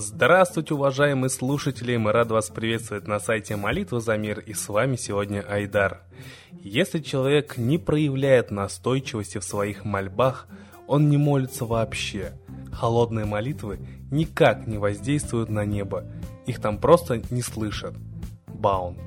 Здравствуйте, уважаемые слушатели! Мы рады вас приветствовать на сайте Молитва за мир и с вами сегодня Айдар. Если человек не проявляет настойчивости в своих мольбах, он не молится вообще. Холодные молитвы никак не воздействуют на небо, их там просто не слышат. Баунд.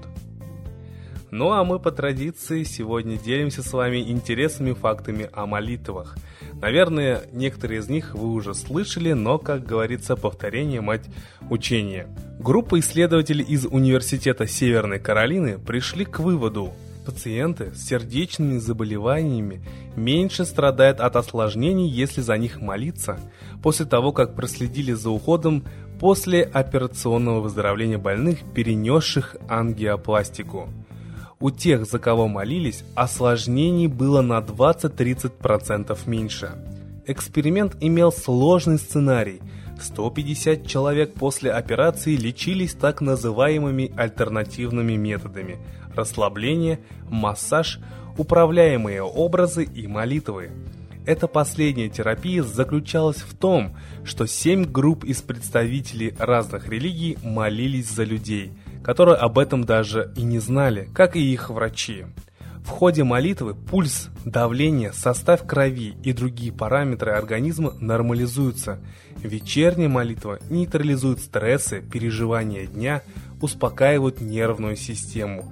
Ну а мы по традиции сегодня делимся с вами интересными фактами о молитвах – Наверное, некоторые из них вы уже слышали, но, как говорится, повторение мать учения. Группа исследователей из Университета Северной Каролины пришли к выводу, пациенты с сердечными заболеваниями меньше страдают от осложнений, если за них молиться, после того, как проследили за уходом после операционного выздоровления больных, перенесших ангиопластику у тех, за кого молились, осложнений было на 20-30% меньше. Эксперимент имел сложный сценарий. 150 человек после операции лечились так называемыми альтернативными методами – расслабление, массаж, управляемые образы и молитвы. Эта последняя терапия заключалась в том, что семь групп из представителей разных религий молились за людей – которые об этом даже и не знали, как и их врачи. В ходе молитвы пульс, давление, состав крови и другие параметры организма нормализуются. Вечерняя молитва нейтрализует стрессы, переживания дня, успокаивает нервную систему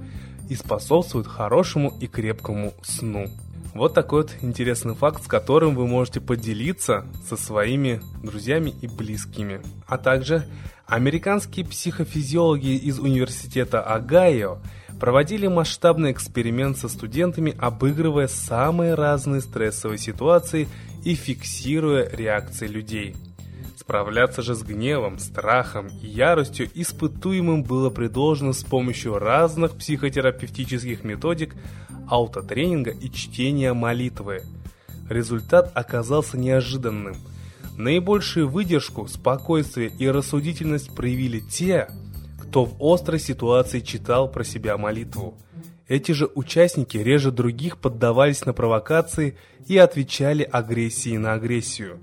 и способствует хорошему и крепкому сну. Вот такой вот интересный факт, с которым вы можете поделиться со своими друзьями и близкими. А также американские психофизиологи из университета Огайо проводили масштабный эксперимент со студентами, обыгрывая самые разные стрессовые ситуации и фиксируя реакции людей. Справляться же с гневом, страхом и яростью испытуемым было предложено с помощью разных психотерапевтических методик, аутотренинга и чтения молитвы. Результат оказался неожиданным. Наибольшую выдержку, спокойствие и рассудительность проявили те, кто в острой ситуации читал про себя молитву. Эти же участники реже других поддавались на провокации и отвечали агрессией на агрессию.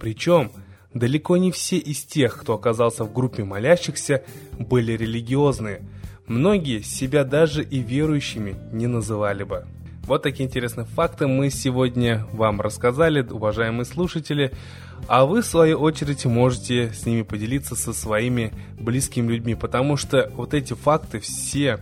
Причем, далеко не все из тех, кто оказался в группе молящихся, были религиозные – Многие себя даже и верующими не называли бы. Вот такие интересные факты мы сегодня вам рассказали, уважаемые слушатели. А вы, в свою очередь, можете с ними поделиться со своими близкими людьми, потому что вот эти факты все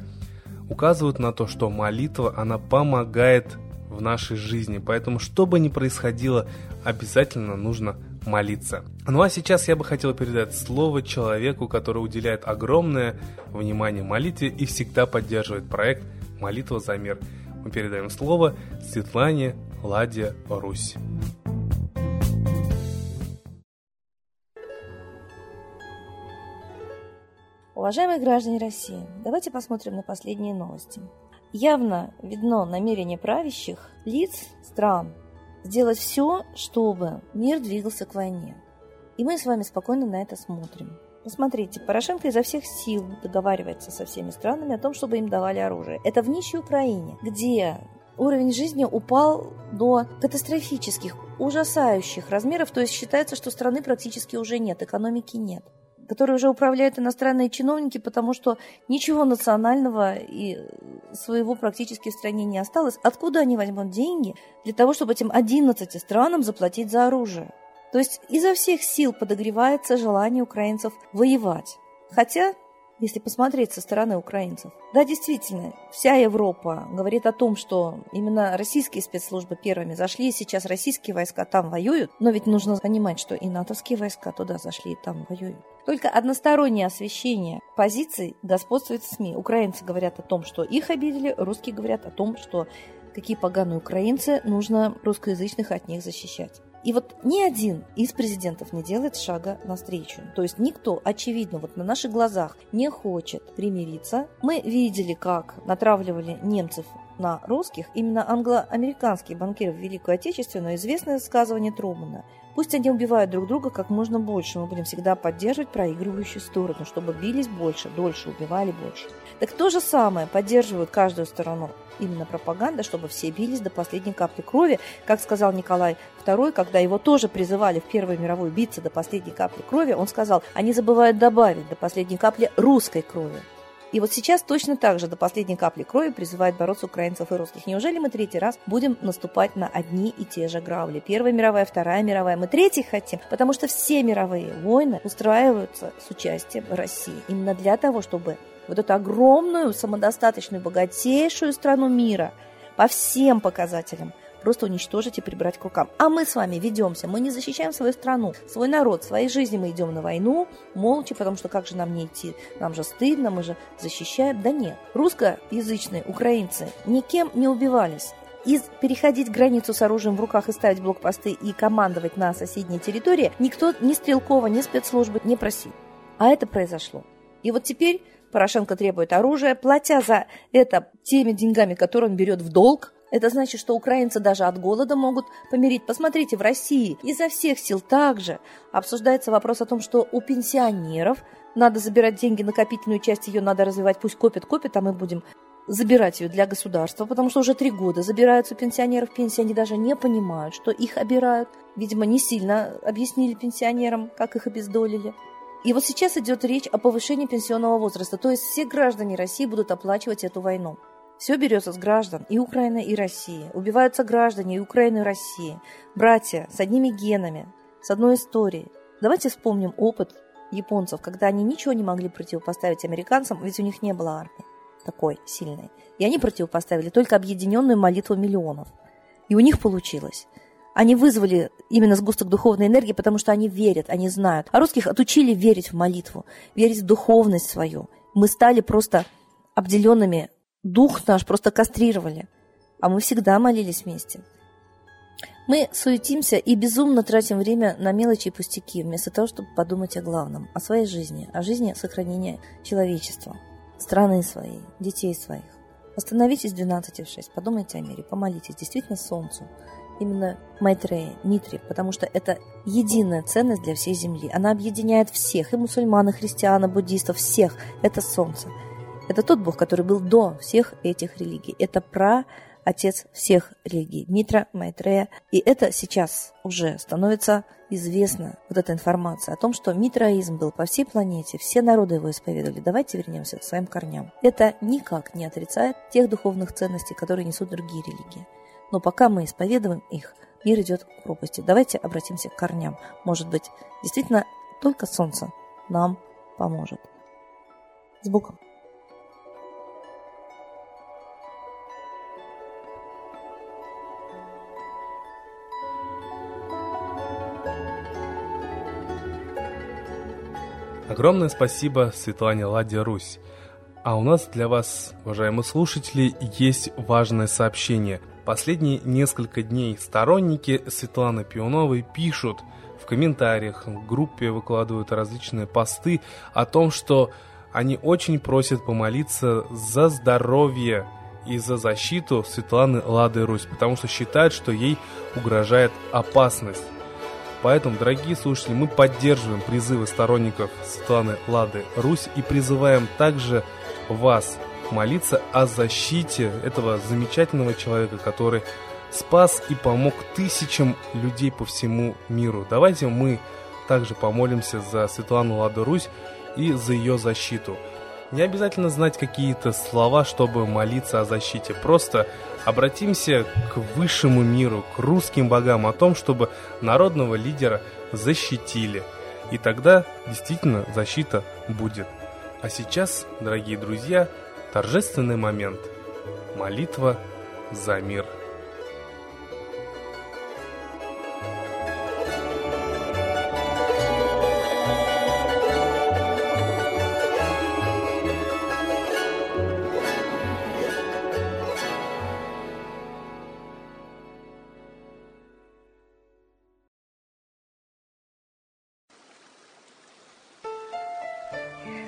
указывают на то, что молитва, она помогает в нашей жизни. Поэтому, что бы ни происходило, обязательно нужно молиться. Ну а сейчас я бы хотел передать слово человеку, который уделяет огромное внимание молитве и всегда поддерживает проект «Молитва за мир». Мы передаем слово Светлане Ладе Русь. Уважаемые граждане России, давайте посмотрим на последние новости. Явно видно намерение правящих лиц стран сделать все, чтобы мир двигался к войне. И мы с вами спокойно на это смотрим. Посмотрите, Порошенко изо всех сил договаривается со всеми странами о том, чтобы им давали оружие. Это в нищей Украине, где уровень жизни упал до катастрофических, ужасающих размеров, то есть считается, что страны практически уже нет, экономики нет которые уже управляют иностранные чиновники, потому что ничего национального и своего практически в стране не осталось. Откуда они возьмут деньги для того, чтобы этим 11 странам заплатить за оружие? То есть изо всех сил подогревается желание украинцев воевать. Хотя если посмотреть со стороны украинцев. Да, действительно, вся Европа говорит о том, что именно российские спецслужбы первыми зашли, и сейчас российские войска там воюют, но ведь нужно понимать, что и натовские войска туда зашли и там воюют. Только одностороннее освещение позиций господствует в СМИ. Украинцы говорят о том, что их обидели, русские говорят о том, что какие поганые украинцы, нужно русскоязычных от них защищать. И вот ни один из президентов не делает шага навстречу. То есть никто, очевидно, вот на наших глазах не хочет примириться. Мы видели, как натравливали немцев на русских именно англо-американские банкиры в Великую Отечественную известное высказывание Трумана. Пусть они убивают друг друга как можно больше, мы будем всегда поддерживать проигрывающую сторону, чтобы бились больше, дольше, убивали больше. Так то же самое поддерживают каждую сторону. Именно пропаганда, чтобы все бились до последней капли крови, как сказал Николай II, когда его тоже призывали в Первую мировую биться до последней капли крови, он сказал, они забывают добавить до последней капли русской крови. И вот сейчас точно так же до последней капли крови призывает бороться украинцев и русских. Неужели мы третий раз будем наступать на одни и те же грабли? Первая мировая, Вторая мировая. Мы третий хотим, потому что все мировые войны устраиваются с участием России. Именно для того, чтобы вот эту огромную, самодостаточную, богатейшую страну мира по всем показателям – просто уничтожить и прибрать к рукам. А мы с вами ведемся, мы не защищаем свою страну, свой народ, своей жизни мы идем на войну, молча, потому что как же нам не идти, нам же стыдно, мы же защищаем. Да нет, русскоязычные украинцы никем не убивались. И переходить границу с оружием в руках и ставить блокпосты и командовать на соседней территории никто ни стрелкова, ни спецслужбы не просил. А это произошло. И вот теперь Порошенко требует оружия, платя за это теми деньгами, которые он берет в долг, это значит, что украинцы даже от голода могут помирить. Посмотрите, в России изо всех сил также обсуждается вопрос о том, что у пенсионеров надо забирать деньги, накопительную часть ее надо развивать, пусть копят, копят, а мы будем забирать ее для государства, потому что уже три года забираются пенсионеров пенсии, они даже не понимают, что их обирают. Видимо, не сильно объяснили пенсионерам, как их обездолили. И вот сейчас идет речь о повышении пенсионного возраста, то есть все граждане России будут оплачивать эту войну. Все берется с граждан и Украины, и России. Убиваются граждане и Украины, и России. Братья с одними генами, с одной историей. Давайте вспомним опыт японцев, когда они ничего не могли противопоставить американцам, ведь у них не было армии такой сильной. И они противопоставили только объединенную молитву миллионов. И у них получилось. Они вызвали именно сгусток духовной энергии, потому что они верят, они знают. А русских отучили верить в молитву, верить в духовность свою. Мы стали просто обделенными дух наш просто кастрировали, а мы всегда молились вместе. Мы суетимся и безумно тратим время на мелочи и пустяки, вместо того, чтобы подумать о главном, о своей жизни, о жизни сохранения человечества, страны своей, детей своих. Остановитесь в 12 в 6, подумайте о мире, помолитесь действительно солнцу, именно Майтрея, Митри, потому что это единая ценность для всей Земли. Она объединяет всех, и мусульман, и христиан, и буддистов, всех. Это солнце. Это тот Бог, который был до всех этих религий. Это про отец всех религий, Митра Майтрея. И это сейчас уже становится известно, вот эта информация о том, что митраизм был по всей планете, все народы его исповедовали. Давайте вернемся к своим корням. Это никак не отрицает тех духовных ценностей, которые несут другие религии. Но пока мы исповедуем их, мир идет к пропасти. Давайте обратимся к корням. Может быть, действительно, только солнце нам поможет. С Богом! Огромное спасибо Светлане Ладе Русь. А у нас для вас, уважаемые слушатели, есть важное сообщение. Последние несколько дней сторонники Светланы Пионовой пишут в комментариях, в группе выкладывают различные посты о том, что они очень просят помолиться за здоровье и за защиту Светланы Лады Русь, потому что считают, что ей угрожает опасность. Поэтому, дорогие слушатели, мы поддерживаем призывы сторонников Светланы Лады Русь и призываем также вас молиться о защите этого замечательного человека, который спас и помог тысячам людей по всему миру. Давайте мы также помолимся за Светлану Ладу Русь и за ее защиту. Не обязательно знать какие-то слова, чтобы молиться о защите. Просто обратимся к высшему миру, к русским богам, о том, чтобы народного лидера защитили. И тогда действительно защита будет. А сейчас, дорогие друзья, торжественный момент. Молитва за мир.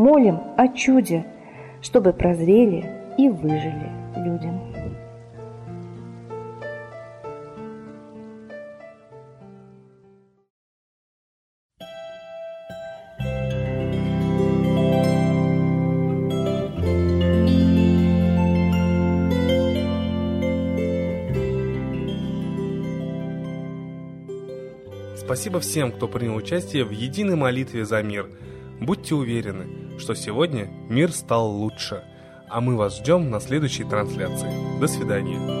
молим о чуде, чтобы прозрели и выжили людям. Спасибо всем, кто принял участие в единой молитве за мир. Будьте уверены, что сегодня мир стал лучше, а мы вас ждем на следующей трансляции. До свидания.